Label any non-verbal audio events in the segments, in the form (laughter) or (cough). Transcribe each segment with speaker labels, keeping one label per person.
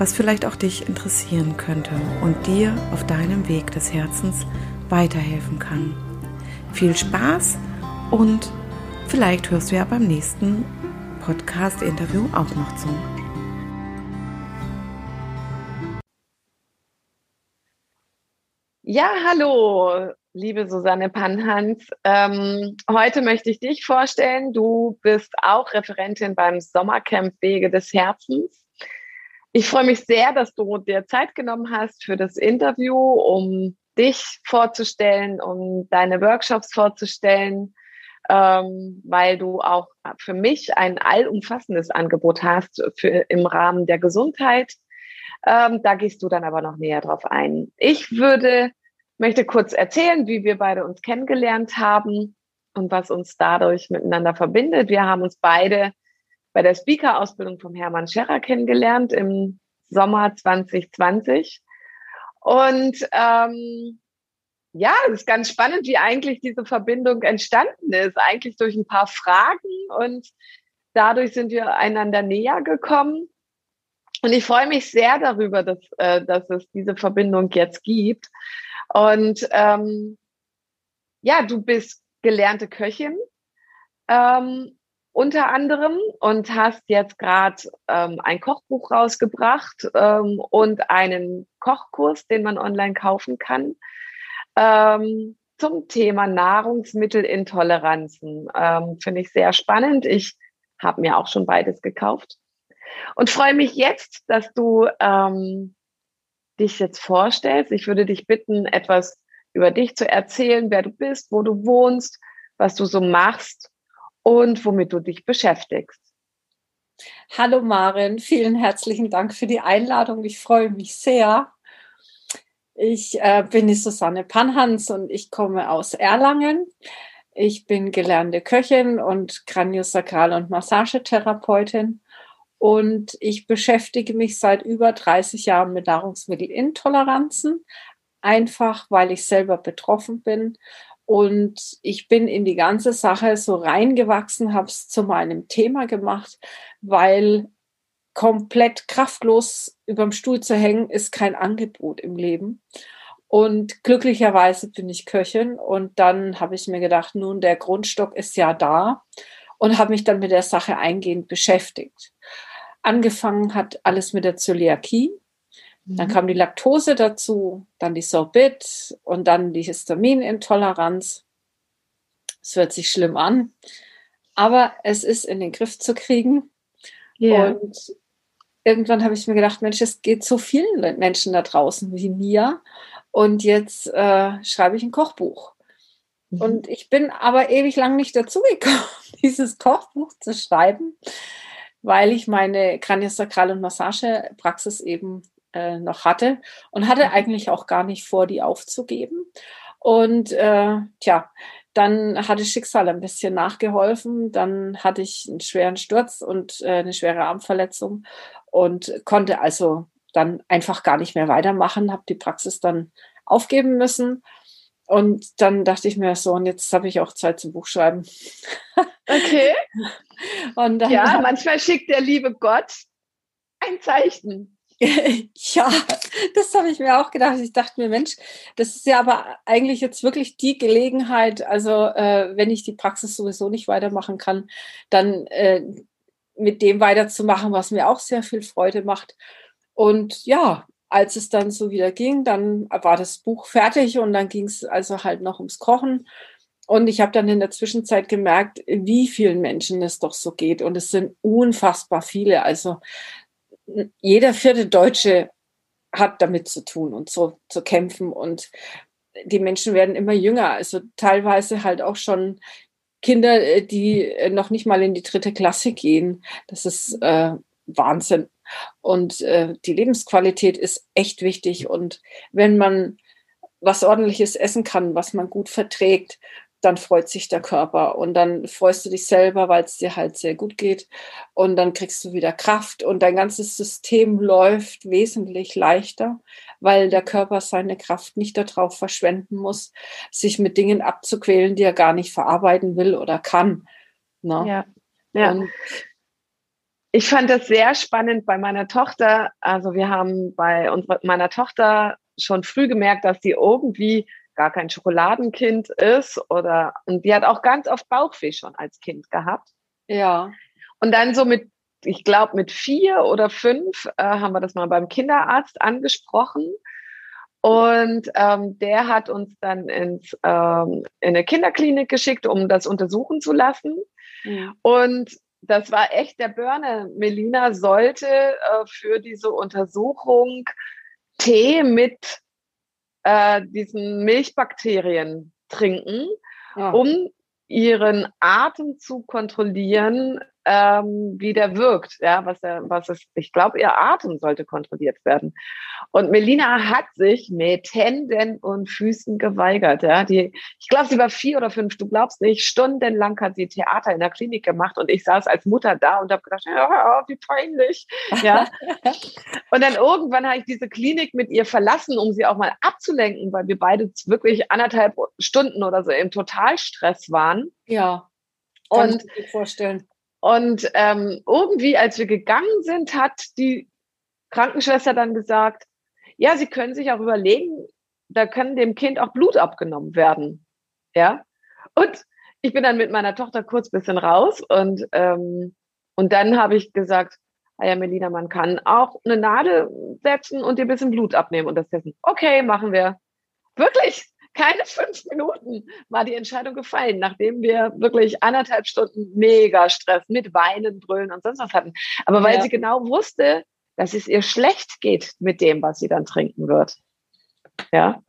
Speaker 1: was vielleicht auch dich interessieren könnte und dir auf deinem Weg des Herzens weiterhelfen kann. Viel Spaß und vielleicht hörst du ja beim nächsten Podcast-Interview auch noch zu.
Speaker 2: Ja, hallo, liebe Susanne Panhans. Ähm, heute möchte ich dich vorstellen. Du bist auch Referentin beim Sommercamp Wege des Herzens. Ich freue mich sehr, dass du dir Zeit genommen hast für das Interview, um dich vorzustellen, um deine Workshops vorzustellen, ähm, weil du auch für mich ein allumfassendes Angebot hast für, im Rahmen der Gesundheit. Ähm, da gehst du dann aber noch näher drauf ein. Ich würde, möchte kurz erzählen, wie wir beide uns kennengelernt haben und was uns dadurch miteinander verbindet. Wir haben uns beide bei der Speaker-Ausbildung vom Hermann Scherrer kennengelernt im Sommer 2020. Und ähm, ja, es ist ganz spannend, wie eigentlich diese Verbindung entstanden ist. Eigentlich durch ein paar Fragen und dadurch sind wir einander näher gekommen. Und ich freue mich sehr darüber, dass, äh, dass es diese Verbindung jetzt gibt. Und ähm, ja, du bist gelernte Köchin ähm, unter anderem und hast jetzt gerade ähm, ein Kochbuch rausgebracht ähm, und einen Kochkurs, den man online kaufen kann, ähm, zum Thema Nahrungsmittelintoleranzen. Ähm, Finde ich sehr spannend. Ich habe mir auch schon beides gekauft und freue mich jetzt, dass du ähm, dich jetzt vorstellst. Ich würde dich bitten, etwas über dich zu erzählen, wer du bist, wo du wohnst, was du so machst und womit du dich beschäftigst.
Speaker 3: Hallo Marin, vielen herzlichen Dank für die Einladung. Ich freue mich sehr. Ich äh, bin die Susanne Panhans und ich komme aus Erlangen. Ich bin gelernte Köchin und Kraniosakral- und Massagetherapeutin und ich beschäftige mich seit über 30 Jahren mit Nahrungsmittelintoleranzen, einfach weil ich selber betroffen bin und ich bin in die ganze Sache so reingewachsen, habe es zu meinem Thema gemacht, weil komplett kraftlos überm Stuhl zu hängen, ist kein Angebot im Leben. Und glücklicherweise bin ich Köchin und dann habe ich mir gedacht, nun, der Grundstock ist ja da und habe mich dann mit der Sache eingehend beschäftigt. Angefangen hat alles mit der Zöliakie. Dann mhm. kam die Laktose dazu, dann die Sorbit und dann die Histaminintoleranz. Es hört sich schlimm an, aber es ist in den Griff zu kriegen. Yeah. Und irgendwann habe ich mir gedacht, Mensch, es geht so vielen Menschen da draußen wie mir. Und jetzt äh, schreibe ich ein Kochbuch. Mhm. Und ich bin aber ewig lang nicht dazu gekommen, (laughs) dieses Kochbuch zu schreiben, weil ich meine Kraniosakral- und Massagepraxis eben äh, noch hatte und hatte mhm. eigentlich auch gar nicht vor, die aufzugeben. Und äh, tja, dann hatte Schicksal ein bisschen nachgeholfen. Dann hatte ich einen schweren Sturz und äh, eine schwere Armverletzung und konnte also dann einfach gar nicht mehr weitermachen, habe die Praxis dann aufgeben müssen. Und dann dachte ich mir so, und jetzt habe ich auch Zeit zum Buchschreiben.
Speaker 2: Okay. (laughs) und dann, ja, (laughs) manchmal schickt der liebe Gott ein Zeichen. (laughs)
Speaker 3: ja, das habe ich mir auch gedacht. Ich dachte mir, Mensch, das ist ja aber eigentlich jetzt wirklich die Gelegenheit, also äh, wenn ich die Praxis sowieso nicht weitermachen kann, dann äh, mit dem weiterzumachen, was mir auch sehr viel Freude macht. Und ja, als es dann so wieder ging, dann war das Buch fertig und dann ging es also halt noch ums Kochen. Und ich habe dann in der Zwischenzeit gemerkt, wie vielen Menschen es doch so geht. Und es sind unfassbar viele. Also jeder vierte Deutsche hat damit zu tun und so zu kämpfen. Und die Menschen werden immer jünger. Also teilweise halt auch schon Kinder, äh, die äh, noch nicht mal in die dritte Klasse gehen. Das ist äh, Wahnsinn. Und äh, die Lebensqualität ist echt wichtig. Und wenn man was ordentliches essen kann, was man gut verträgt, dann freut sich der Körper und dann freust du dich selber, weil es dir halt sehr gut geht und dann kriegst du wieder Kraft und dein ganzes System läuft wesentlich leichter, weil der Körper seine Kraft nicht darauf verschwenden muss, sich mit Dingen abzuquälen, die er gar nicht verarbeiten will oder kann.
Speaker 2: Ne? Ja. ja. Und ich fand das sehr spannend bei meiner Tochter. Also wir haben bei unserer, meiner Tochter schon früh gemerkt, dass sie irgendwie gar kein Schokoladenkind ist oder und die hat auch ganz oft Bauchweh schon als Kind gehabt.
Speaker 3: Ja.
Speaker 2: Und dann so mit, ich glaube mit vier oder fünf äh, haben wir das mal beim Kinderarzt angesprochen. Und ähm, der hat uns dann ins, ähm, in eine Kinderklinik geschickt, um das untersuchen zu lassen. Ja. Und das war echt der Burner. Melina sollte äh, für diese Untersuchung Tee mit äh, diesen Milchbakterien trinken, ja. um ihren Atem zu kontrollieren, ähm, wie der wirkt, ja, was er, was ist, ich glaube, ihr Atem sollte kontrolliert werden. Und Melina hat sich mit Händen und Füßen geweigert, ja, die, ich glaube, sie war vier oder fünf, du glaubst nicht, stundenlang hat sie Theater in der Klinik gemacht und ich saß als Mutter da und habe gedacht, ja, wie peinlich, ja. (laughs) und dann irgendwann habe ich diese Klinik mit ihr verlassen, um sie auch mal abzulenken, weil wir beide wirklich anderthalb Stunden oder so im Totalstress waren.
Speaker 3: Ja.
Speaker 2: Kann und ich mir vorstellen. Und ähm, irgendwie, als wir gegangen sind, hat die Krankenschwester dann gesagt, ja, Sie können sich auch überlegen, da können dem Kind auch Blut abgenommen werden. Ja. Und ich bin dann mit meiner Tochter kurz bisschen raus und, ähm, und dann habe ich gesagt, ah ja, Melina, man kann auch eine Nadel setzen und dir ein bisschen Blut abnehmen und das testen. Okay, machen wir. Wirklich? Keine fünf Minuten war die Entscheidung gefallen, nachdem wir wirklich anderthalb Stunden mega Stress mit Weinen, Brüllen und sonst was hatten. Aber weil ja. sie genau wusste, dass es ihr schlecht geht mit dem, was sie dann trinken wird. Ja.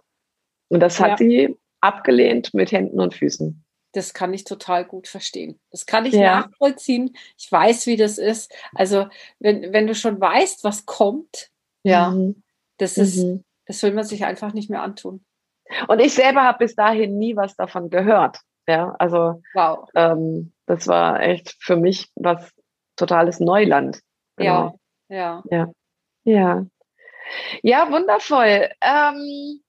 Speaker 2: Und das hat ja. sie abgelehnt mit Händen und Füßen.
Speaker 3: Das kann ich total gut verstehen. Das kann ich ja. nachvollziehen. Ich weiß, wie das ist. Also, wenn, wenn du schon weißt, was kommt, ja, mhm. das ist, mhm. das will man sich einfach nicht mehr antun.
Speaker 2: Und ich selber habe bis dahin nie was davon gehört. Ja, also wow. ähm, das war echt für mich was totales Neuland.
Speaker 3: Genau. Ja,
Speaker 2: ja. Ja. Ja, ja wundervoll. Ähm,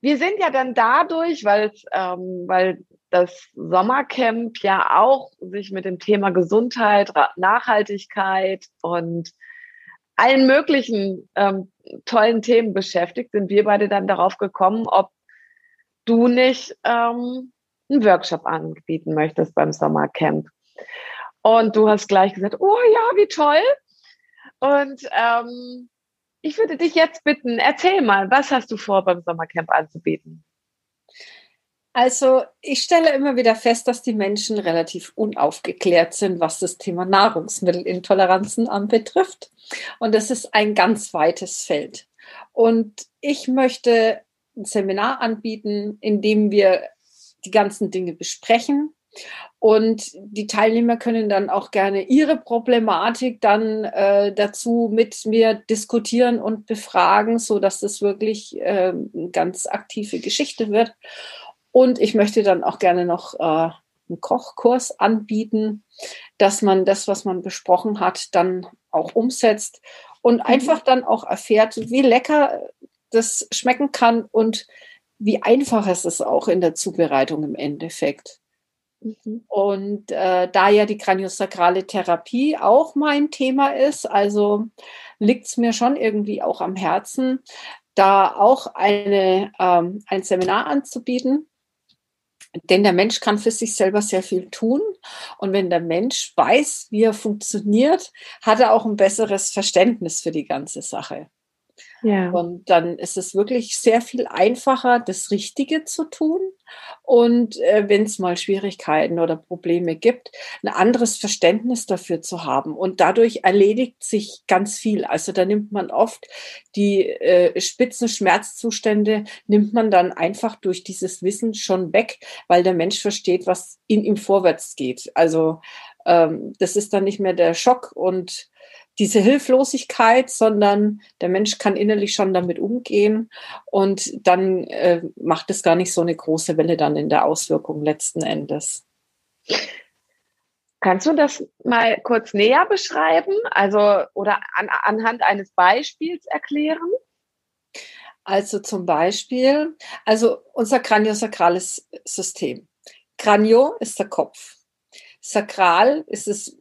Speaker 2: wir sind ja dann dadurch, weil ähm, weil das Sommercamp ja auch sich mit dem Thema Gesundheit, Nachhaltigkeit und allen möglichen ähm, tollen Themen beschäftigt, sind wir beide dann darauf gekommen, ob du nicht ähm, einen Workshop anbieten möchtest beim Sommercamp. Und du hast gleich gesagt, oh ja, wie toll. Und ähm, ich würde dich jetzt bitten, erzähl mal, was hast du vor beim Sommercamp anzubieten?
Speaker 3: Also ich stelle immer wieder fest, dass die Menschen relativ unaufgeklärt sind, was das Thema Nahrungsmittelintoleranzen anbetrifft. Und das ist ein ganz weites Feld. Und ich möchte ein Seminar anbieten, in dem wir die ganzen Dinge besprechen. Und die Teilnehmer können dann auch gerne ihre Problematik dann äh, dazu mit mir diskutieren und befragen, so dass das wirklich äh, eine ganz aktive Geschichte wird. Und ich möchte dann auch gerne noch äh, einen Kochkurs anbieten, dass man das, was man besprochen hat, dann auch umsetzt und mhm. einfach dann auch erfährt, wie lecker das schmecken kann und wie einfach es ist auch in der Zubereitung im Endeffekt. Mhm. Und äh, da ja die kraniosakrale Therapie auch mein Thema ist, also liegt es mir schon irgendwie auch am Herzen, da auch eine, ähm, ein Seminar anzubieten, denn der Mensch kann für sich selber sehr viel tun. Und wenn der Mensch weiß, wie er funktioniert, hat er auch ein besseres Verständnis für die ganze Sache. Ja. Und dann ist es wirklich sehr viel einfacher, das Richtige zu tun. Und äh, wenn es mal Schwierigkeiten oder Probleme gibt, ein anderes Verständnis dafür zu haben. Und dadurch erledigt sich ganz viel. Also da nimmt man oft die äh, spitzen Schmerzzustände, nimmt man dann einfach durch dieses Wissen schon weg, weil der Mensch versteht, was in ihm vorwärts geht. Also ähm, das ist dann nicht mehr der Schock und diese Hilflosigkeit, sondern der Mensch kann innerlich schon damit umgehen und dann äh, macht es gar nicht so eine große Welle dann in der Auswirkung letzten Endes.
Speaker 2: Kannst du das mal kurz näher beschreiben, also oder an, anhand eines Beispiels erklären?
Speaker 3: Also zum Beispiel, also unser kraniosakrales System. Kranio ist der Kopf. Sakral ist es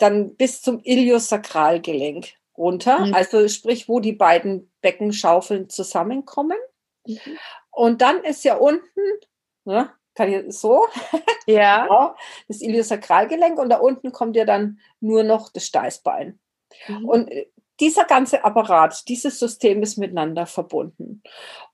Speaker 3: dann bis zum Iliosakralgelenk runter, mhm. also sprich, wo die beiden Beckenschaufeln zusammenkommen. Mhm. Und dann ist ja unten, ne, kann ich so, (laughs) ja. (laughs) genau, das Iliosakralgelenk und da unten kommt ja dann nur noch das Steißbein. Mhm. Und äh, dieser ganze Apparat, dieses System ist miteinander verbunden.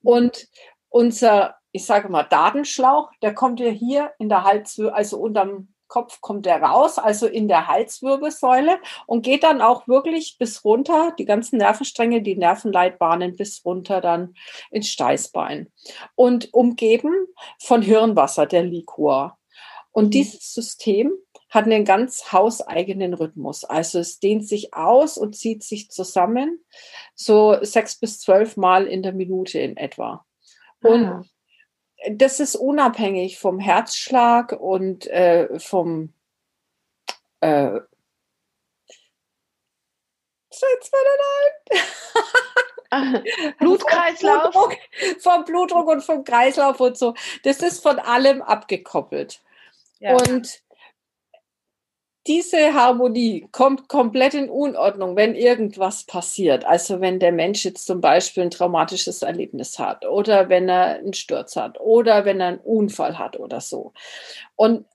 Speaker 3: Und unser, ich sage mal, Datenschlauch, der kommt ja hier in der Halswirbel, also unterm Kopf kommt er raus, also in der Halswirbelsäule und geht dann auch wirklich bis runter, die ganzen Nervenstränge, die Nervenleitbahnen bis runter dann ins Steißbein und umgeben von Hirnwasser, der Liquor. Und mhm. dieses System hat einen ganz hauseigenen Rhythmus. Also es dehnt sich aus und zieht sich zusammen, so sechs bis zwölf Mal in der Minute in etwa. Und ah das ist unabhängig vom Herzschlag und äh, vom äh, (laughs)
Speaker 2: Blutkreislauf.
Speaker 3: Vom Blutdruck, vom Blutdruck und vom Kreislauf und so. Das ist von allem abgekoppelt. Ja. Und diese Harmonie kommt komplett in Unordnung, wenn irgendwas passiert. Also wenn der Mensch jetzt zum Beispiel ein traumatisches Erlebnis hat oder wenn er einen Sturz hat oder wenn er einen Unfall hat oder so. Und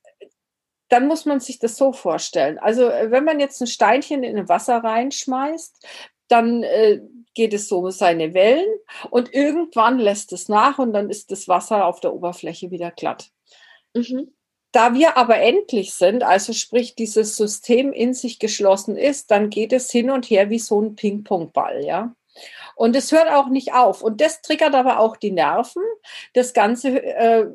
Speaker 3: dann muss man sich das so vorstellen. Also wenn man jetzt ein Steinchen in ein Wasser reinschmeißt, dann äh, geht es so seine Wellen und irgendwann lässt es nach und dann ist das Wasser auf der Oberfläche wieder glatt. Mhm. Da wir aber endlich sind, also sprich dieses System in sich geschlossen ist, dann geht es hin und her wie so ein Ping-Pong-Ball, ja. Und es hört auch nicht auf. Und das triggert aber auch die Nerven. Das Ganze äh,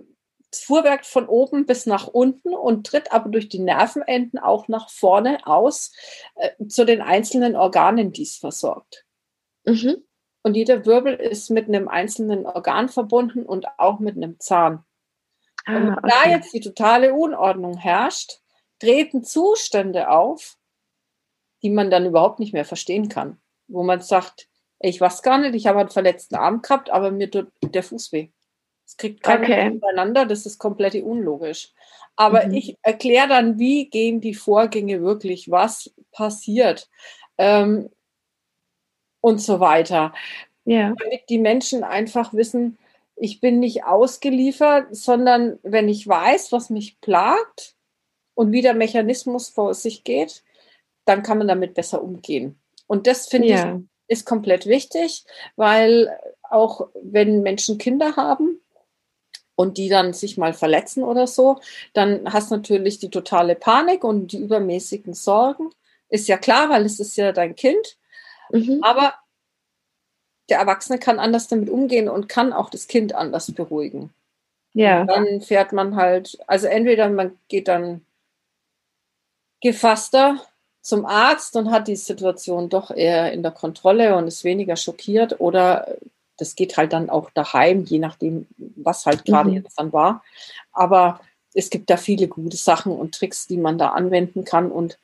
Speaker 3: Fuhrwerk von oben bis nach unten und tritt aber durch die Nervenenden auch nach vorne aus äh, zu den einzelnen Organen, die es versorgt. Mhm. Und jeder Wirbel ist mit einem einzelnen Organ verbunden und auch mit einem Zahn. Ah, und okay. da jetzt die totale Unordnung herrscht, treten Zustände auf, die man dann überhaupt nicht mehr verstehen kann. Wo man sagt, ich weiß gar nicht, ich habe einen verletzten Arm gehabt, aber mir tut der Fuß weh. Es kriegt keiner okay. miteinander, das ist komplett unlogisch. Aber mhm. ich erkläre dann, wie gehen die Vorgänge wirklich, was passiert ähm, und so weiter. Ja. Damit die Menschen einfach wissen, ich bin nicht ausgeliefert, sondern wenn ich weiß, was mich plagt und wie der Mechanismus vor sich geht, dann kann man damit besser umgehen. Und das finde ja. ich ist komplett wichtig, weil auch wenn Menschen Kinder haben und die dann sich mal verletzen oder so, dann hast du natürlich die totale Panik und die übermäßigen Sorgen. Ist ja klar, weil es ist ja dein Kind. Mhm. Aber der Erwachsene kann anders damit umgehen und kann auch das Kind anders beruhigen. Ja. Und dann fährt man halt, also entweder man geht dann gefasster zum Arzt und hat die Situation doch eher in der Kontrolle und ist weniger schockiert oder das geht halt dann auch daheim, je nachdem, was halt gerade mhm. jetzt dann war. Aber es gibt da viele gute Sachen und Tricks, die man da anwenden kann und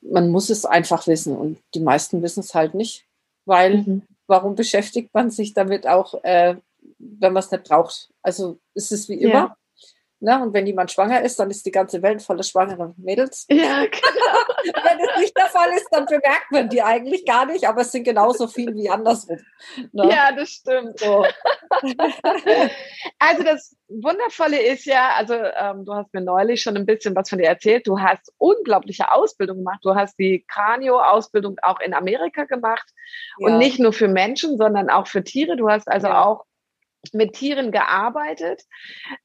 Speaker 3: man muss es einfach wissen und die meisten wissen es halt nicht, weil mhm warum beschäftigt man sich damit auch, äh, wenn man es nicht braucht? Also ist es wie immer. Ja. Ne? Und wenn jemand schwanger ist, dann ist die ganze Welt voller schwangerer Mädels.
Speaker 2: Ja, genau. (laughs)
Speaker 3: wenn das nicht der Fall ist, dann bemerkt man die eigentlich gar nicht, aber es sind genauso viele wie andersrum.
Speaker 2: Ne? Ja, das stimmt. So. (laughs) also das Wundervolle ist ja, also ähm, du hast mir neulich schon ein bisschen was von dir erzählt. Du hast unglaubliche Ausbildung gemacht. Du hast die Kranio-Ausbildung auch in Amerika gemacht ja. und nicht nur für Menschen, sondern auch für Tiere. Du hast also ja. auch mit Tieren gearbeitet.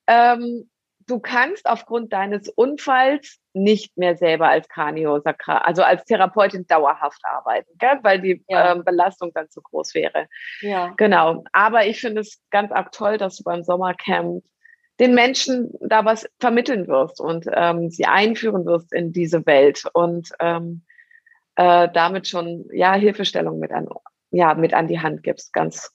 Speaker 2: Ähm, du kannst aufgrund deines Unfalls nicht mehr selber als Kraniosakral, also als Therapeutin dauerhaft arbeiten, gell? weil die ja. ähm, Belastung dann zu groß wäre. Ja. Genau. Aber ich finde es ganz arg toll, dass du beim Sommercamp den Menschen da was vermitteln wirst und ähm, sie einführen wirst in diese Welt und ähm, äh, damit schon ja Hilfestellung mit an ja mit an die Hand gibst. Ganz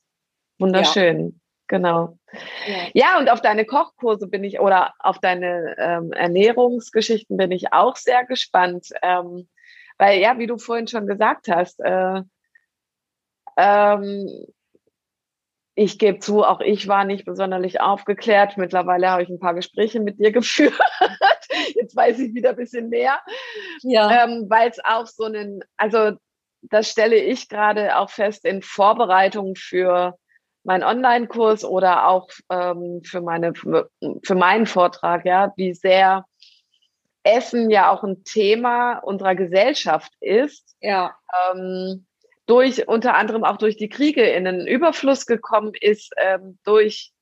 Speaker 2: wunderschön. Genau. Ja. ja. und auf deine Kochkurse bin ich oder auf deine ähm, Ernährungsgeschichten bin ich auch sehr gespannt. Ähm, weil, ja, wie du vorhin schon gesagt hast, äh, ähm, ich gebe zu, auch ich war nicht besonders aufgeklärt. Mittlerweile habe ich ein paar Gespräche mit dir (laughs) geführt. Jetzt weiß ich wieder ein bisschen mehr. Ja. Ähm, weil es auch so einen, also das stelle ich gerade auch fest in Vorbereitung für mein Online-Kurs oder auch ähm, für meine für meinen Vortrag, ja, wie sehr Essen ja auch ein Thema unserer Gesellschaft ist. Ja. Ähm, durch unter anderem auch durch die Kriege in den Überfluss gekommen ist, ähm, durch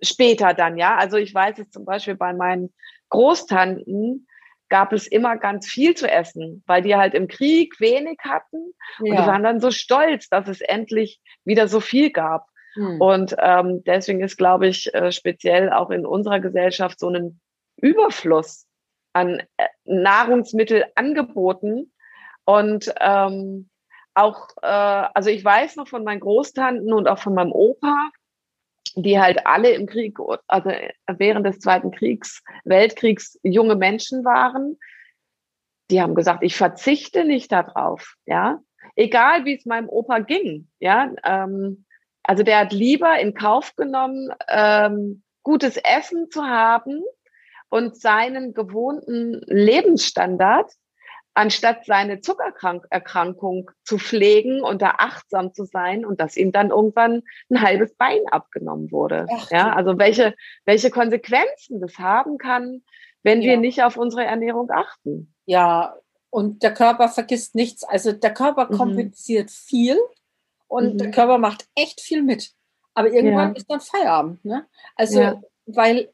Speaker 2: später dann, ja. Also ich weiß es zum Beispiel bei meinen Großtanten gab es immer ganz viel zu essen, weil die halt im Krieg wenig hatten ja. und die waren dann so stolz, dass es endlich wieder so viel gab. Hm. Und ähm, deswegen ist, glaube ich, äh, speziell auch in unserer Gesellschaft so ein Überfluss an äh, Nahrungsmittel angeboten. Und ähm, auch, äh, also ich weiß noch von meinen Großtanten und auch von meinem Opa, die halt alle im Krieg, also während des Zweiten Kriegs, Weltkriegs junge Menschen waren. Die haben gesagt, ich verzichte nicht darauf, ja. Egal wie es meinem Opa ging, ja. Ähm, also der hat lieber in Kauf genommen, ähm, gutes Essen zu haben und seinen gewohnten Lebensstandard, anstatt seine Zuckererkrankung zu pflegen und da achtsam zu sein und dass ihm dann irgendwann ein halbes Bein abgenommen wurde. Ach, ja, also welche, welche Konsequenzen das haben kann, wenn ja. wir nicht auf unsere Ernährung achten.
Speaker 3: Ja, und der Körper vergisst nichts. Also der Körper mhm. kompensiert mhm. viel und mhm. der Körper macht echt viel mit. Aber irgendwann ja. ist dann Feierabend. Ne? Also, ja. weil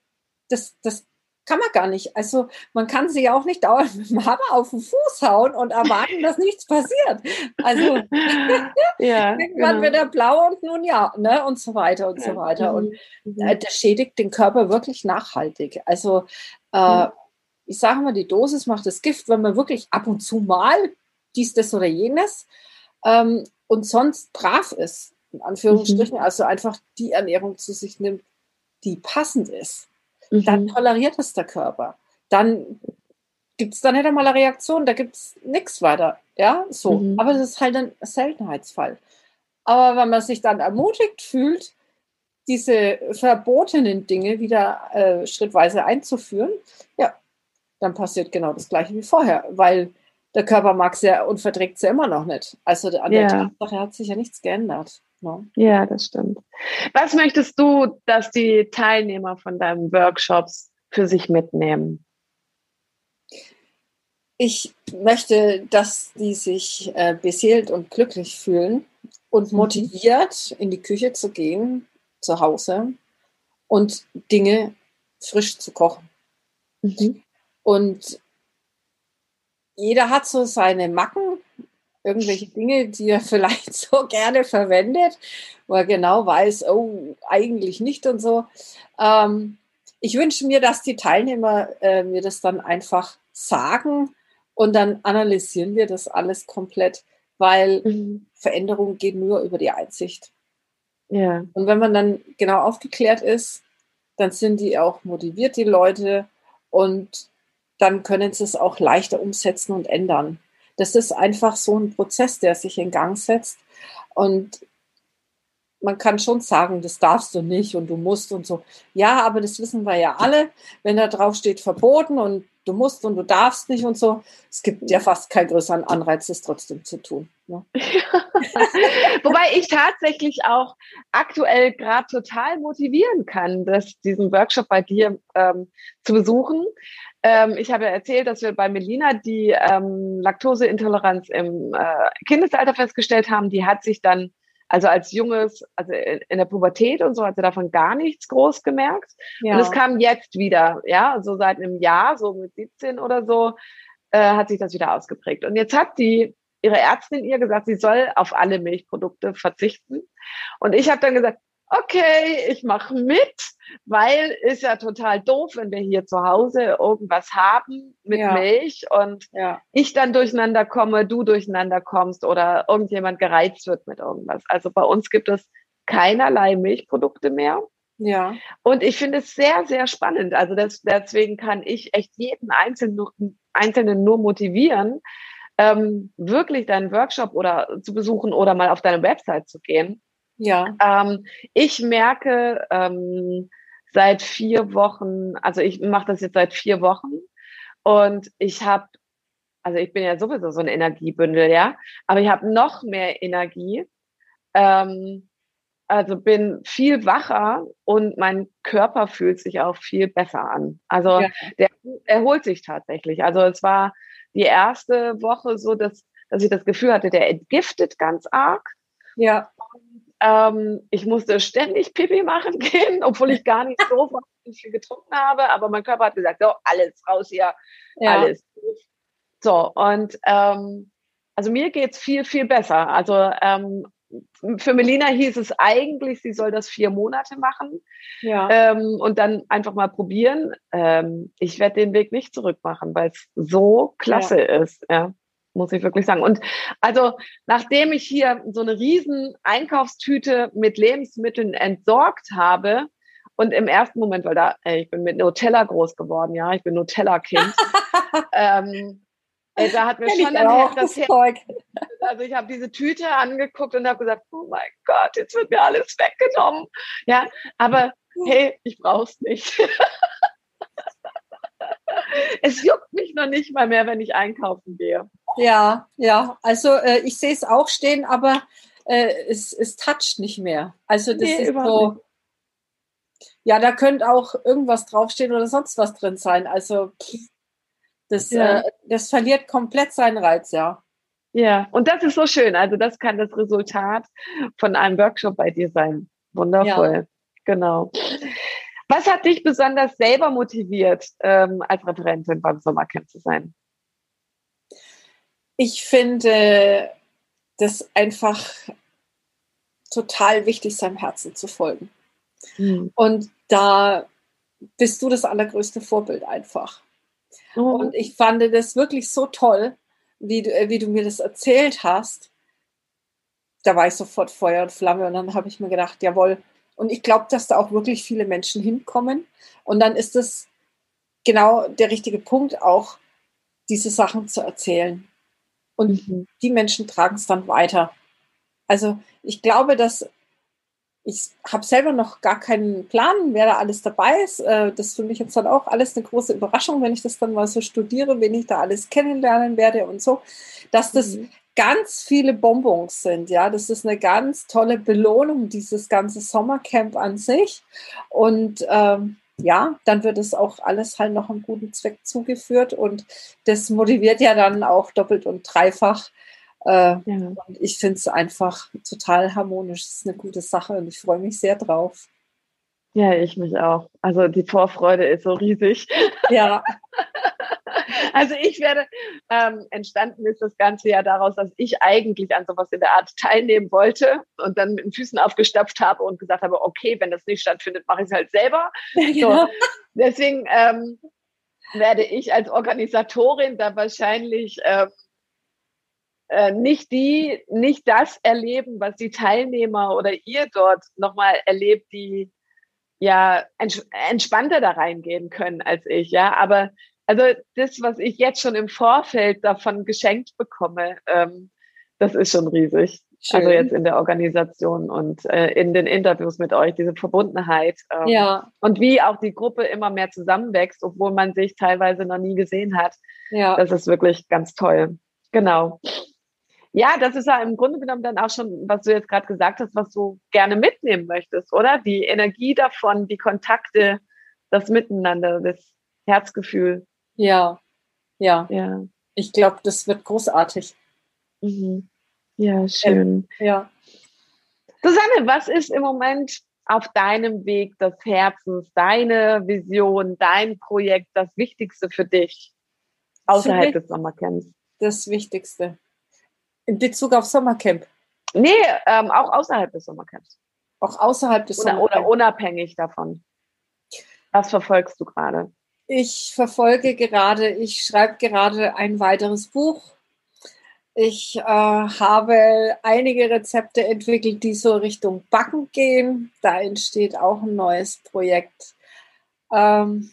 Speaker 3: das, das kann man gar nicht. Also man kann sich auch nicht dauernd (laughs) mit dem Hammer auf den Fuß hauen und erwarten, dass nichts passiert. Also (laughs) ja, (laughs) irgendwann genau. wird er blau und nun ja, ne? Und so weiter und so weiter. Und mhm. äh, das schädigt den Körper wirklich nachhaltig. Also äh, mhm. ich sage mal, die Dosis macht das Gift, wenn man wirklich ab und zu mal dies, das oder jenes ähm, und sonst brav ist, in Anführungsstrichen, mhm. also einfach die Ernährung zu sich nimmt, die passend ist, mhm. dann toleriert es der Körper. Dann gibt es da nicht einmal eine Reaktion, da gibt es nichts weiter. Ja, so. Mhm. Aber das ist halt ein Seltenheitsfall. Aber wenn man sich dann ermutigt fühlt, diese verbotenen Dinge wieder äh, schrittweise einzuführen, ja, dann passiert genau das Gleiche wie vorher, weil der Körper mag es ja und verträgt es ja immer noch nicht. Also an der ja. Tatsache hat sich ja nichts geändert.
Speaker 2: No? Ne? Ja, das stimmt. Was möchtest du, dass die Teilnehmer von deinen Workshops für sich mitnehmen?
Speaker 3: Ich möchte, dass die sich äh, beseelt und glücklich fühlen und mhm. motiviert in die Küche zu gehen, zu Hause und Dinge frisch zu kochen. Mhm. Und jeder hat so seine Macken, irgendwelche Dinge, die er (laughs) vielleicht so gerne verwendet, wo er genau weiß, oh, eigentlich nicht und so. Ähm, ich wünsche mir, dass die Teilnehmer äh, mir das dann einfach sagen und dann analysieren wir das alles komplett, weil mhm. Veränderung geht nur über die Einsicht. Ja. Und wenn man dann genau aufgeklärt ist, dann sind die auch motiviert, die Leute, und dann können sie es auch leichter umsetzen und ändern. Das ist einfach so ein Prozess, der sich in Gang setzt. Und man kann schon sagen, das darfst du nicht und du musst und so. Ja, aber das wissen wir ja alle, wenn da drauf steht verboten und du musst und du darfst nicht und so. Es gibt ja fast keinen größeren Anreiz, das trotzdem zu tun. Ne? (laughs)
Speaker 2: Wobei ich tatsächlich auch aktuell gerade total motivieren kann, das, diesen Workshop bei dir ähm, zu besuchen. Ähm, ich habe ja erzählt, dass wir bei Melina die ähm, Laktoseintoleranz im äh, Kindesalter festgestellt haben. Die hat sich dann also als junges, also in der Pubertät und so hat sie davon gar nichts groß gemerkt. Ja. Und es kam jetzt wieder, ja, so seit einem Jahr, so mit 17 oder so, äh, hat sich das wieder ausgeprägt. Und jetzt hat die ihre Ärztin ihr gesagt, sie soll auf alle Milchprodukte verzichten. Und ich habe dann gesagt, okay, ich mache mit, weil ist ja total doof, wenn wir hier zu Hause irgendwas haben mit ja. Milch und ja. ich dann durcheinander komme, du durcheinander kommst oder irgendjemand gereizt wird mit irgendwas. Also bei uns gibt es keinerlei Milchprodukte mehr. Ja. Und ich finde es sehr, sehr spannend. Also das, deswegen kann ich echt jeden Einzelnen, Einzelnen nur motivieren, ähm, wirklich deinen Workshop oder zu besuchen oder mal auf deine Website zu gehen ja. Ähm, ich merke ähm, seit vier Wochen, also ich mache das jetzt seit vier Wochen und ich habe, also ich bin ja sowieso so ein Energiebündel, ja, aber ich habe noch mehr Energie. Ähm, also bin viel wacher und mein Körper fühlt sich auch viel besser an. Also ja. der erholt sich tatsächlich. Also es war die erste Woche so, dass, dass ich das Gefühl hatte, der entgiftet ganz arg. Ja. Ähm, ich musste ständig Pipi machen gehen, (laughs) obwohl ich gar nicht so viel getrunken habe. Aber mein Körper hat gesagt, so, alles raus hier, ja. alles. So, und ähm, also mir geht's viel, viel besser. Also ähm, für Melina hieß es eigentlich, sie soll das vier Monate machen ja. ähm, und dann einfach mal probieren. Ähm, ich werde den Weg nicht zurückmachen, weil es so klasse ja. ist. Ja muss ich wirklich sagen. Und also, nachdem ich hier so eine riesen Einkaufstüte mit Lebensmitteln entsorgt habe, und im ersten Moment, weil da, ey, ich bin mit Nutella groß geworden, ja, ich bin Nutella-Kind. (laughs) ähm, ey, da hat mir schon dann das Zeug. Also ich habe diese Tüte angeguckt und habe gesagt, oh mein Gott, jetzt wird mir alles weggenommen. Ja, aber hey, ich brauch's nicht. (laughs) es juckt mich noch nicht mal mehr, wenn ich einkaufen gehe.
Speaker 3: Ja, ja. Also äh, ich sehe es auch stehen, aber äh, es, es toucht nicht mehr. Also das nee, ist so. Nicht. Ja, da könnte auch irgendwas draufstehen oder sonst was drin sein. Also das, ja. äh, das verliert komplett seinen Reiz, ja.
Speaker 2: Ja, und das ist so schön. Also das kann das Resultat von einem Workshop bei dir sein. Wundervoll. Ja. Genau. Was hat dich besonders selber motiviert, ähm, als Referentin beim Sommercamp zu sein?
Speaker 3: Ich finde das einfach total wichtig, seinem Herzen zu folgen. Mhm. Und da bist du das allergrößte Vorbild einfach. Mhm. Und ich fand das wirklich so toll, wie du, wie du mir das erzählt hast. Da war ich sofort Feuer und Flamme und dann habe ich mir gedacht, jawohl, und ich glaube, dass da auch wirklich viele Menschen hinkommen. Und dann ist es genau der richtige Punkt, auch diese Sachen zu erzählen. Und mhm. die Menschen tragen es dann weiter. Also ich glaube, dass ich habe selber noch gar keinen Plan, wer da alles dabei ist. Äh, das ist für mich jetzt dann auch alles eine große Überraschung, wenn ich das dann mal so studiere, wen ich da alles kennenlernen werde und so, dass das mhm ganz viele Bonbons sind. Ja, das ist eine ganz tolle Belohnung, dieses ganze Sommercamp an sich. Und ähm, ja, dann wird es auch alles halt noch einem guten Zweck zugeführt und das motiviert ja dann auch doppelt und dreifach. Äh, ja. Und ich finde es einfach total harmonisch. Es ist eine gute Sache und ich freue mich sehr drauf.
Speaker 2: Ja, ich mich auch. Also die Vorfreude ist so riesig. Ja. (laughs) Also ich werde, ähm, entstanden ist das Ganze ja daraus, dass ich eigentlich an sowas in der Art teilnehmen wollte und dann mit den Füßen aufgestapft habe und gesagt habe, okay, wenn das nicht stattfindet, mache ich es halt selber. (laughs) Ja, genau. so, deswegen ähm, werde ich als Organisatorin da wahrscheinlich ähm, äh, nicht die, nicht das erleben, was die Teilnehmer oder ihr dort nochmal erlebt, die ja entspannter da reingehen können als ich, ja. Aber also das, was ich jetzt schon im Vorfeld davon geschenkt bekomme, ähm, Das ist schon riesig. Also Schön. Also jetzt in der Organisation und äh, in den Interviews mit euch, diese Verbundenheit. Ähm, ja. Und wie auch die Gruppe immer mehr zusammenwächst, obwohl man sich teilweise noch nie gesehen hat. Ja. Das ist wirklich ganz toll. Genau. Ja, das ist ja im Grunde genommen dann auch schon, was du jetzt gerade gesagt hast, was du gerne mitnehmen möchtest, oder? Die Energie davon, die Kontakte, das Miteinander, das Herzgefühl.
Speaker 3: Ja, ja. ja. Ich glaube, das wird großartig.
Speaker 2: Mhm. Ja, schön. Ja. Susanne, was ist im Moment auf deinem Weg des Herzens, deine Vision, dein Projekt, das Wichtigste für dich außerhalb des Sommercamps?
Speaker 3: Das Wichtigste. In Bezug auf Sommercamp?
Speaker 2: Nee, ähm, auch außerhalb des Sommercamps.
Speaker 3: Auch außerhalb des
Speaker 2: oder, Sommercamps. Oder unabhängig davon. Was verfolgst du gerade?
Speaker 3: Ich verfolge gerade, ich schreibe gerade ein weiteres Buch ich äh, habe einige Rezepte entwickelt, die so Richtung Backen gehen. Da entsteht auch ein neues Projekt. Ähm,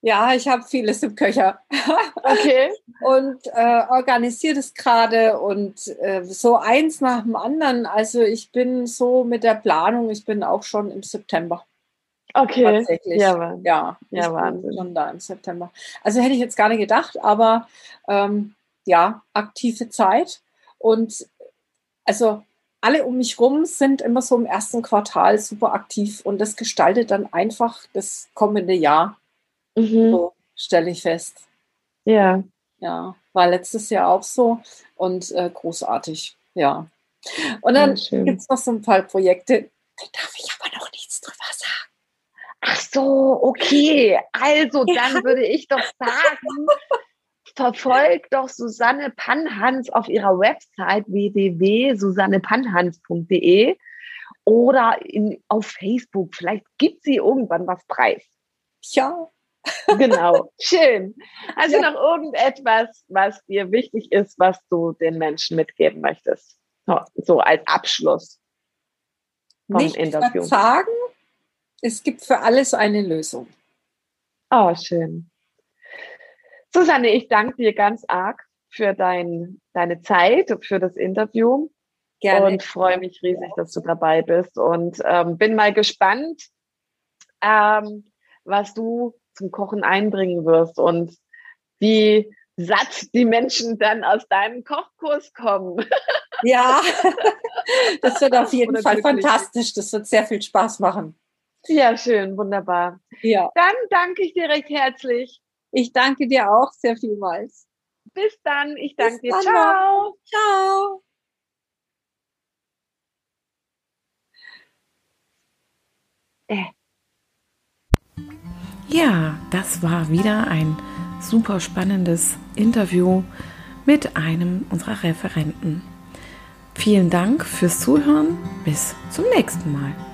Speaker 3: ja, ich habe vieles im Köcher. Okay. (laughs) und äh, organisiere das gerade und äh, so eins nach dem anderen. Also ich bin so mit der Planung, ich bin auch schon im September.
Speaker 2: Okay.
Speaker 3: Tatsächlich. Ja, ja, ja Wahnsinn. schon da im September. Also hätte ich jetzt gar nicht gedacht, aber ähm, ja, aktive Zeit. Und also alle um mich rum sind immer so im ersten Quartal super aktiv und das gestaltet dann einfach das kommende Jahr. Mhm. So stelle ich fest.
Speaker 2: Ja.
Speaker 3: Ja, war letztes Jahr auch so und äh, großartig, ja. Und dann gibt es noch so ein paar Projekte, da darf ich aber noch nichts drüber sagen.
Speaker 2: Ach so, okay. Also, dann würde ich doch sagen, (laughs) verfolgt doch Susanne Panhans auf ihrer Website www.susannepanhans.de oder in, auf Facebook. Vielleicht gibt sie irgendwann was preis.
Speaker 3: Ja.
Speaker 2: Genau, (laughs) schön. Also ja. noch irgendetwas, was dir wichtig ist, was du den Menschen mitgeben möchtest. So, so als Abschluss
Speaker 3: vom Nicht Interview. Sagen, es gibt für alles eine Lösung.
Speaker 2: Oh, schön. Susanne, ich danke dir ganz arg für dein, deine Zeit, für das Interview. Gerne. Und freue mich riesig, dass du dabei bist. Und ähm, bin mal gespannt, ähm, was du zum Kochen einbringen wirst und wie satt die Menschen dann aus deinem Kochkurs kommen.
Speaker 3: Ja, (laughs) das wird auf (laughs) jeden Oder Fall glücklich. fantastisch. Das wird sehr viel Spaß machen.
Speaker 2: Ja, schön, wunderbar. Ja. Dann danke ich dir recht herzlich.
Speaker 3: Ich danke dir auch sehr vielmals.
Speaker 2: Bis dann. Ich danke dir. Ciao.
Speaker 3: Ciao.
Speaker 1: Äh. Ja, das war wieder ein super spannendes Interview mit einem unserer Referenten. Vielen Dank fürs Zuhören. Bis zum nächsten Mal.